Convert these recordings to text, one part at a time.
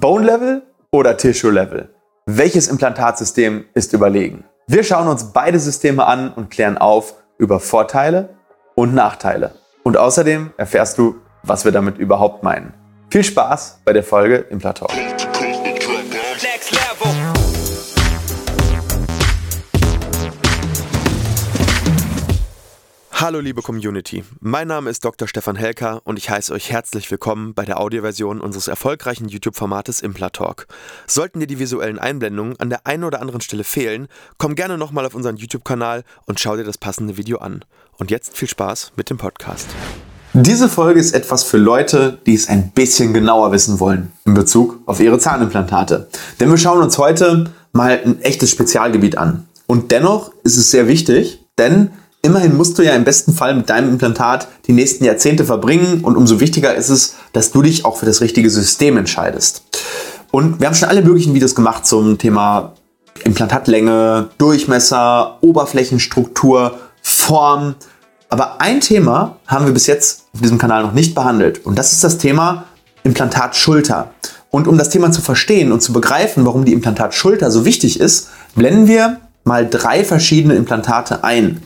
Bone Level oder Tissue Level? Welches Implantatsystem ist überlegen? Wir schauen uns beide Systeme an und klären auf über Vorteile und Nachteile. Und außerdem erfährst du, was wir damit überhaupt meinen. Viel Spaß bei der Folge Implantalk. Hallo liebe Community, mein Name ist Dr. Stefan Helker und ich heiße euch herzlich willkommen bei der Audioversion unseres erfolgreichen YouTube-Formates Implatalk. Sollten dir die visuellen Einblendungen an der einen oder anderen Stelle fehlen, komm gerne nochmal auf unseren YouTube-Kanal und schau dir das passende Video an. Und jetzt viel Spaß mit dem Podcast. Diese Folge ist etwas für Leute, die es ein bisschen genauer wissen wollen in Bezug auf ihre Zahnimplantate. Denn wir schauen uns heute mal ein echtes Spezialgebiet an. Und dennoch ist es sehr wichtig, denn Immerhin musst du ja im besten Fall mit deinem Implantat die nächsten Jahrzehnte verbringen und umso wichtiger ist es, dass du dich auch für das richtige System entscheidest. Und wir haben schon alle möglichen Videos gemacht zum Thema Implantatlänge, Durchmesser, Oberflächenstruktur, Form. Aber ein Thema haben wir bis jetzt auf diesem Kanal noch nicht behandelt und das ist das Thema Implantatschulter. Und um das Thema zu verstehen und zu begreifen, warum die Implantatschulter so wichtig ist, blenden wir mal drei verschiedene Implantate ein.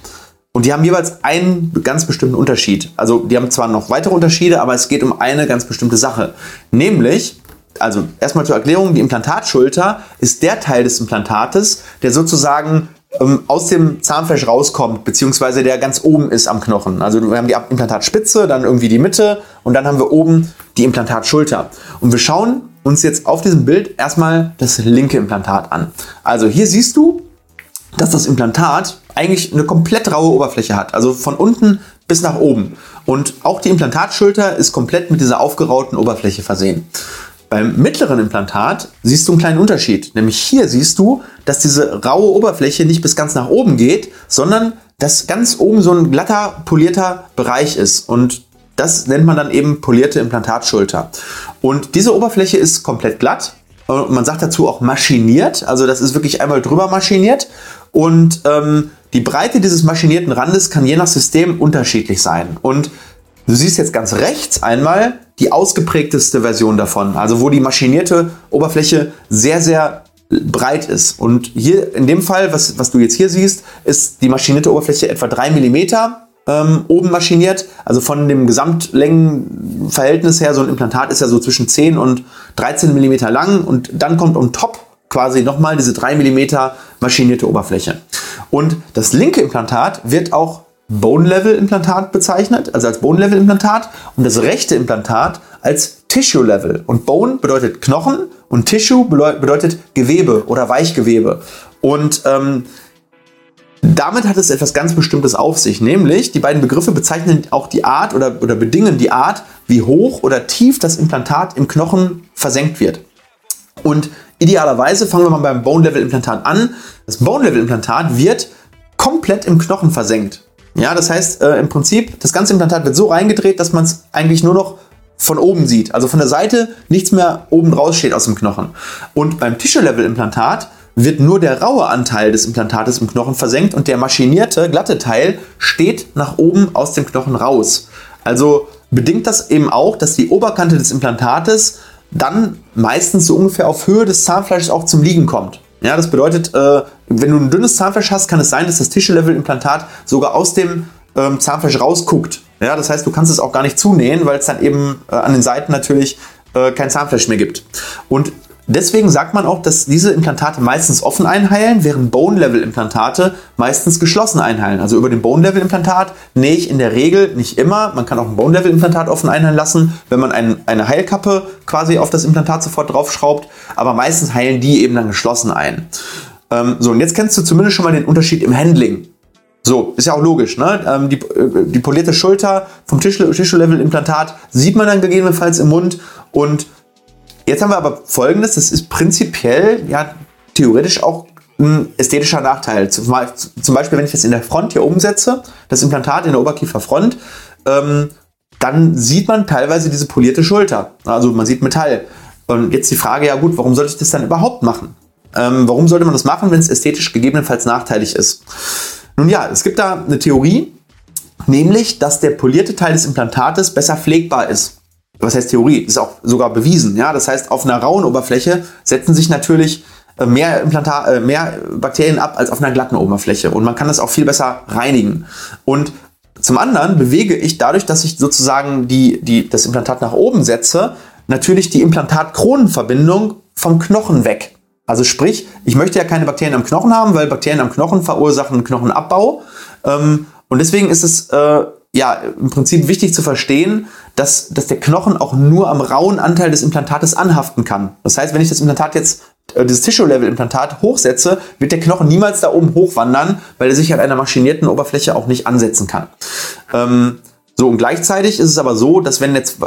Und die haben jeweils einen ganz bestimmten Unterschied. Also die haben zwar noch weitere Unterschiede, aber es geht um eine ganz bestimmte Sache. Nämlich, also erstmal zur Erklärung, die Implantatschulter ist der Teil des Implantates, der sozusagen ähm, aus dem Zahnfleisch rauskommt, beziehungsweise der ganz oben ist am Knochen. Also wir haben die Implantatspitze, dann irgendwie die Mitte und dann haben wir oben die Implantatschulter. Und wir schauen uns jetzt auf diesem Bild erstmal das linke Implantat an. Also hier siehst du, dass das Implantat eigentlich eine komplett raue Oberfläche hat. Also von unten bis nach oben. Und auch die Implantatschulter ist komplett mit dieser aufgerauten Oberfläche versehen. Beim mittleren Implantat siehst du einen kleinen Unterschied. Nämlich hier siehst du, dass diese raue Oberfläche nicht bis ganz nach oben geht, sondern dass ganz oben so ein glatter, polierter Bereich ist. Und das nennt man dann eben polierte Implantatschulter. Und diese Oberfläche ist komplett glatt. Und man sagt dazu auch maschiniert. Also das ist wirklich einmal drüber maschiniert. Und ähm, die Breite dieses maschinierten Randes kann je nach System unterschiedlich sein. Und du siehst jetzt ganz rechts einmal die ausgeprägteste Version davon, also wo die maschinierte Oberfläche sehr, sehr breit ist. Und hier in dem Fall, was, was du jetzt hier siehst, ist die maschinierte Oberfläche etwa 3 mm ähm, oben maschiniert. Also von dem Gesamtlängenverhältnis her, so ein Implantat ist ja so zwischen 10 und 13 mm lang und dann kommt on top quasi nochmal diese 3 mm maschinierte Oberfläche. Und das linke Implantat wird auch Bone-Level-Implantat bezeichnet, also als Bone-Level-Implantat und das rechte Implantat als Tissue-Level. Und Bone bedeutet Knochen und Tissue bedeutet Gewebe oder Weichgewebe. Und ähm, damit hat es etwas ganz Bestimmtes auf sich, nämlich die beiden Begriffe bezeichnen auch die Art oder, oder bedingen die Art, wie hoch oder tief das Implantat im Knochen versenkt wird. Und idealerweise fangen wir mal beim Bone-Level-Implantat an. Das Bone-Level-Implantat wird komplett im Knochen versenkt. Ja, das heißt äh, im Prinzip, das ganze Implantat wird so reingedreht, dass man es eigentlich nur noch von oben sieht. Also von der Seite nichts mehr oben raussteht aus dem Knochen. Und beim Tissue-Level-Implantat wird nur der raue Anteil des Implantates im Knochen versenkt und der maschinierte, glatte Teil steht nach oben aus dem Knochen raus. Also bedingt das eben auch, dass die Oberkante des Implantates dann meistens so ungefähr auf Höhe des Zahnfleisches auch zum Liegen kommt. Ja, das bedeutet, äh, wenn du ein dünnes Zahnfleisch hast, kann es sein, dass das Tissue-Level-Implantat sogar aus dem ähm, Zahnfleisch rausguckt. Ja, das heißt, du kannst es auch gar nicht zunähen, weil es dann eben äh, an den Seiten natürlich äh, kein Zahnfleisch mehr gibt. Und Deswegen sagt man auch, dass diese Implantate meistens offen einheilen, während Bone-Level-Implantate meistens geschlossen einheilen. Also über den Bone-Level-Implantat nähe ich in der Regel nicht immer. Man kann auch ein Bone-Level-Implantat offen einheilen lassen, wenn man ein, eine Heilkappe quasi auf das Implantat sofort draufschraubt. Aber meistens heilen die eben dann geschlossen ein. Ähm, so, und jetzt kennst du zumindest schon mal den Unterschied im Handling. So, ist ja auch logisch, ne? Ähm, die, äh, die polierte Schulter vom Tissue-Level-Implantat sieht man dann gegebenenfalls im Mund und Jetzt haben wir aber folgendes: Das ist prinzipiell ja theoretisch auch ein ästhetischer Nachteil. Zum Beispiel, wenn ich das in der Front hier umsetze, das Implantat in der Oberkieferfront, ähm, dann sieht man teilweise diese polierte Schulter. Also man sieht Metall. Und jetzt die Frage, ja gut, warum sollte ich das dann überhaupt machen? Ähm, warum sollte man das machen, wenn es ästhetisch gegebenenfalls nachteilig ist? Nun ja, es gibt da eine Theorie, nämlich, dass der polierte Teil des Implantates besser pflegbar ist. Was heißt Theorie, ist auch sogar bewiesen. Ja, das heißt, auf einer rauen Oberfläche setzen sich natürlich äh, mehr, Implantat, äh, mehr Bakterien ab als auf einer glatten Oberfläche. Und man kann das auch viel besser reinigen. Und zum anderen bewege ich dadurch, dass ich sozusagen die, die, das Implantat nach oben setze, natürlich die Implantat-Kronenverbindung vom Knochen weg. Also sprich, ich möchte ja keine Bakterien am Knochen haben, weil Bakterien am Knochen verursachen Knochenabbau. Ähm, und deswegen ist es äh, ja im Prinzip wichtig zu verstehen, dass, dass der Knochen auch nur am rauen Anteil des Implantates anhaften kann. Das heißt, wenn ich das Implantat jetzt, äh, dieses Tissue-Level-Implantat hochsetze, wird der Knochen niemals da oben hochwandern, weil er sich an einer maschinierten Oberfläche auch nicht ansetzen kann. Ähm, so, und gleichzeitig ist es aber so, dass wenn jetzt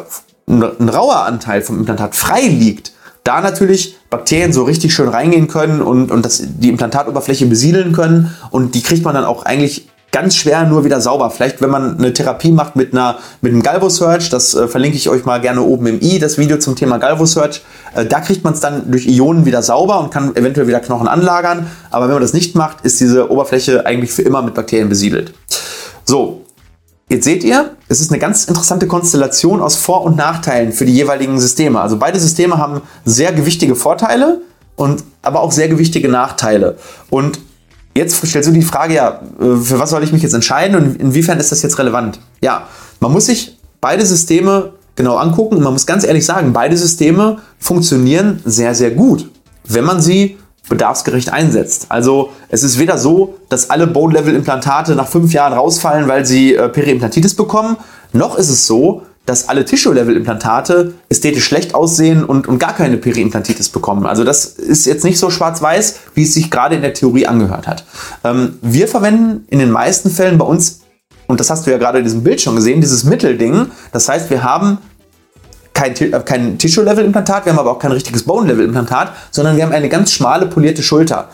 ein, ein rauer Anteil vom Implantat frei liegt, da natürlich Bakterien so richtig schön reingehen können und, und das, die Implantatoberfläche besiedeln können. Und die kriegt man dann auch eigentlich ganz schwer nur wieder sauber. Vielleicht, wenn man eine Therapie macht mit, einer, mit einem Galvo-Search, das äh, verlinke ich euch mal gerne oben im i, das Video zum Thema Galvo-Search, äh, da kriegt man es dann durch Ionen wieder sauber und kann eventuell wieder Knochen anlagern. Aber wenn man das nicht macht, ist diese Oberfläche eigentlich für immer mit Bakterien besiedelt. So, Jetzt seht ihr, es ist eine ganz interessante Konstellation aus Vor- und Nachteilen für die jeweiligen Systeme. Also beide Systeme haben sehr gewichtige Vorteile und aber auch sehr gewichtige Nachteile. Und jetzt stellst du die Frage, ja, äh, für was soll ich mich jetzt entscheiden und inwiefern ist das jetzt relevant? Ja, man muss sich beide Systeme genau angucken und man muss ganz ehrlich sagen, beide Systeme funktionieren sehr, sehr gut, wenn man sie bedarfsgerecht einsetzt. Also es ist weder so, dass alle Bone-Level-Implantate nach fünf Jahren rausfallen, weil sie äh, Periimplantitis bekommen, noch ist es so, dass alle Tissue-Level-Implantate ästhetisch schlecht aussehen und, und gar keine Periimplantitis bekommen. Also das ist jetzt nicht so schwarz-weiß, wie es sich gerade in der Theorie angehört hat. Ähm, wir verwenden in den meisten Fällen bei uns, und das hast du ja gerade in diesem Bild schon gesehen, dieses Mittelding. Das heißt, wir haben kein, äh, kein Tissue-Level-Implantat, wir haben aber auch kein richtiges Bone-Level-Implantat, sondern wir haben eine ganz schmale, polierte Schulter.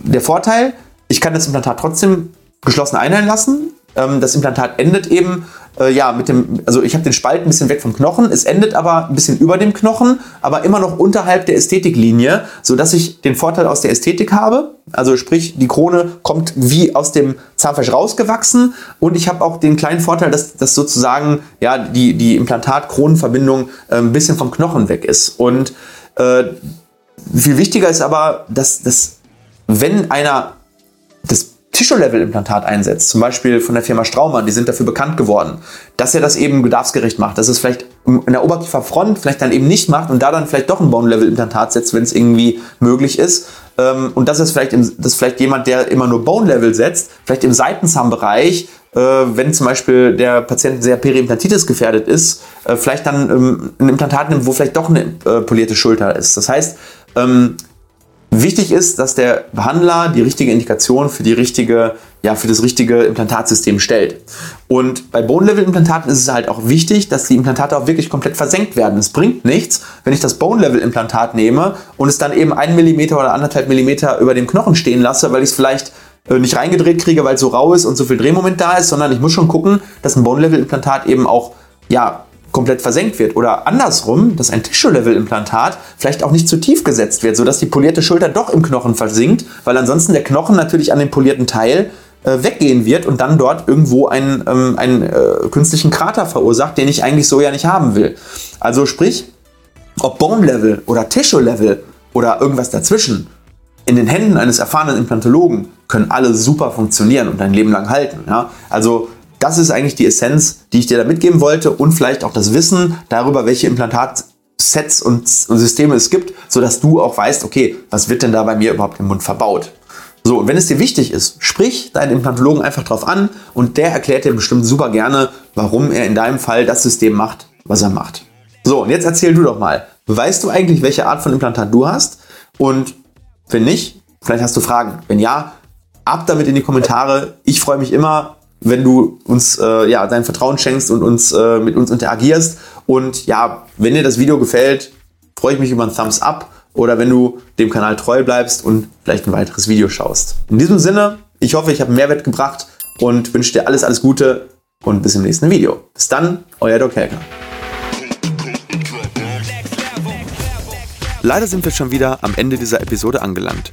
Der Vorteil, ich kann das Implantat trotzdem geschlossen einheilen lassen. Ähm, das Implantat endet eben äh, ja, mit dem, also ich habe den Spalt ein bisschen weg vom Knochen, es endet aber ein bisschen über dem Knochen, aber immer noch unterhalb der Ästhetiklinie, sodass ich den Vorteil aus der Ästhetik habe. Also sprich, die Krone kommt wie aus dem Zahnfleisch rausgewachsen und ich habe auch den kleinen Vorteil, dass, dass sozusagen ja, die, die Implantat-Kronenverbindung äh, ein bisschen vom Knochen weg ist. Und äh, viel wichtiger ist aber, dass, dass wenn einer das Tissue-Level-Implantat einsetzt, zum Beispiel von der Firma Straumann, die sind dafür bekannt geworden, dass er das eben bedarfsgerecht macht, dass es vielleicht in der Oberkieferfront vielleicht dann eben nicht macht und da dann vielleicht doch ein Bone-Level-Implantat setzt, wenn es irgendwie möglich ist. Ähm, und das ist vielleicht, das vielleicht jemand, der immer nur Bone-Level setzt, vielleicht im Seitenzahnbereich, äh, wenn zum Beispiel der Patient sehr Periimplantitis gefährdet ist, äh, vielleicht dann ähm, ein Implantat nimmt, wo vielleicht doch eine äh, polierte Schulter ist. Das heißt, ähm, Wichtig ist, dass der Behandler die richtige Indikation für die richtige, ja, für das richtige Implantatsystem stellt. Und bei Bone-Level-Implantaten ist es halt auch wichtig, dass die Implantate auch wirklich komplett versenkt werden. Es bringt nichts, wenn ich das Bone-Level-Implantat nehme und es dann eben einen Millimeter oder anderthalb Millimeter über dem Knochen stehen lasse, weil ich es vielleicht äh, nicht reingedreht kriege, weil es so rau ist und so viel Drehmoment da ist, sondern ich muss schon gucken, dass ein Bone-Level-Implantat eben auch ja, komplett versenkt wird. Oder andersrum, dass ein Tissue-Level-Implantat vielleicht auch nicht zu tief gesetzt wird, sodass die polierte Schulter doch im Knochen versinkt, weil ansonsten der Knochen natürlich an dem polierten Teil äh, weggehen wird und dann dort irgendwo einen, ähm, einen äh, künstlichen Krater verursacht, den ich eigentlich so ja nicht haben will. Also sprich, ob Bone-Level oder Tissue-Level oder irgendwas dazwischen, in den Händen eines erfahrenen Implantologen können alle super funktionieren und ein Leben lang halten. Ja? Also das ist eigentlich die Essenz, die ich dir da mitgeben wollte und vielleicht auch das Wissen darüber, welche Implantatsets und, Systeme es gibt, sodass du auch weißt, okay, was wird denn da bei mir überhaupt im Mund verbaut? So, und wenn es dir wichtig ist, sprich deinen Implantologen einfach drauf an und der erklärt dir bestimmt super gerne, warum er in deinem Fall das System macht, was er macht. So, und jetzt erzähl du doch mal, weißt du eigentlich, welche Art von Implantat du hast? Und wenn nicht, vielleicht hast du Fragen. Wenn ja, ab damit in die Kommentare. Ich freue mich immer, wenn du uns äh, ja dein Vertrauen schenkst und uns äh, mit uns interagierst. Und ja, wenn dir das Video gefällt, freue ich mich über einen Thumbs up oder wenn du dem Kanal treu bleibst und vielleicht ein weiteres Video schaust. In diesem Sinne, ich hoffe, ich habe Mehrwert gebracht und wünsche dir alles, alles Gute und bis im nächsten Video. Bis dann, euer Doc Helker. Leider sind wir schon wieder am Ende dieser Episode angelangt.